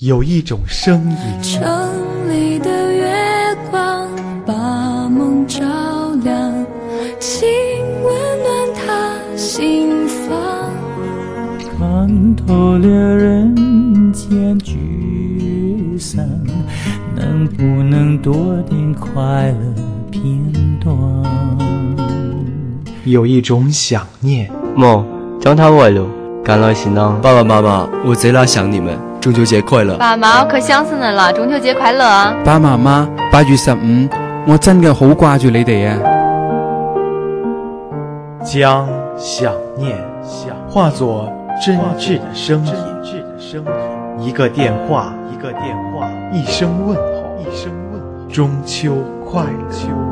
有一种声音。城里的月光把梦照亮，请温暖他心房。看透了人间聚散，能不能多点快乐片段？有一种想念。梦，将它外露，赶来行囊。爸爸妈妈，我贼拉想你们。中秋节快乐，爸妈，我可想死你了！中秋节快乐，爸妈妈，八月十五，我真的好挂住你哋啊！将想念化作真挚的声音，一个电话，一一个电话，声问候，一声问候，中秋快乐。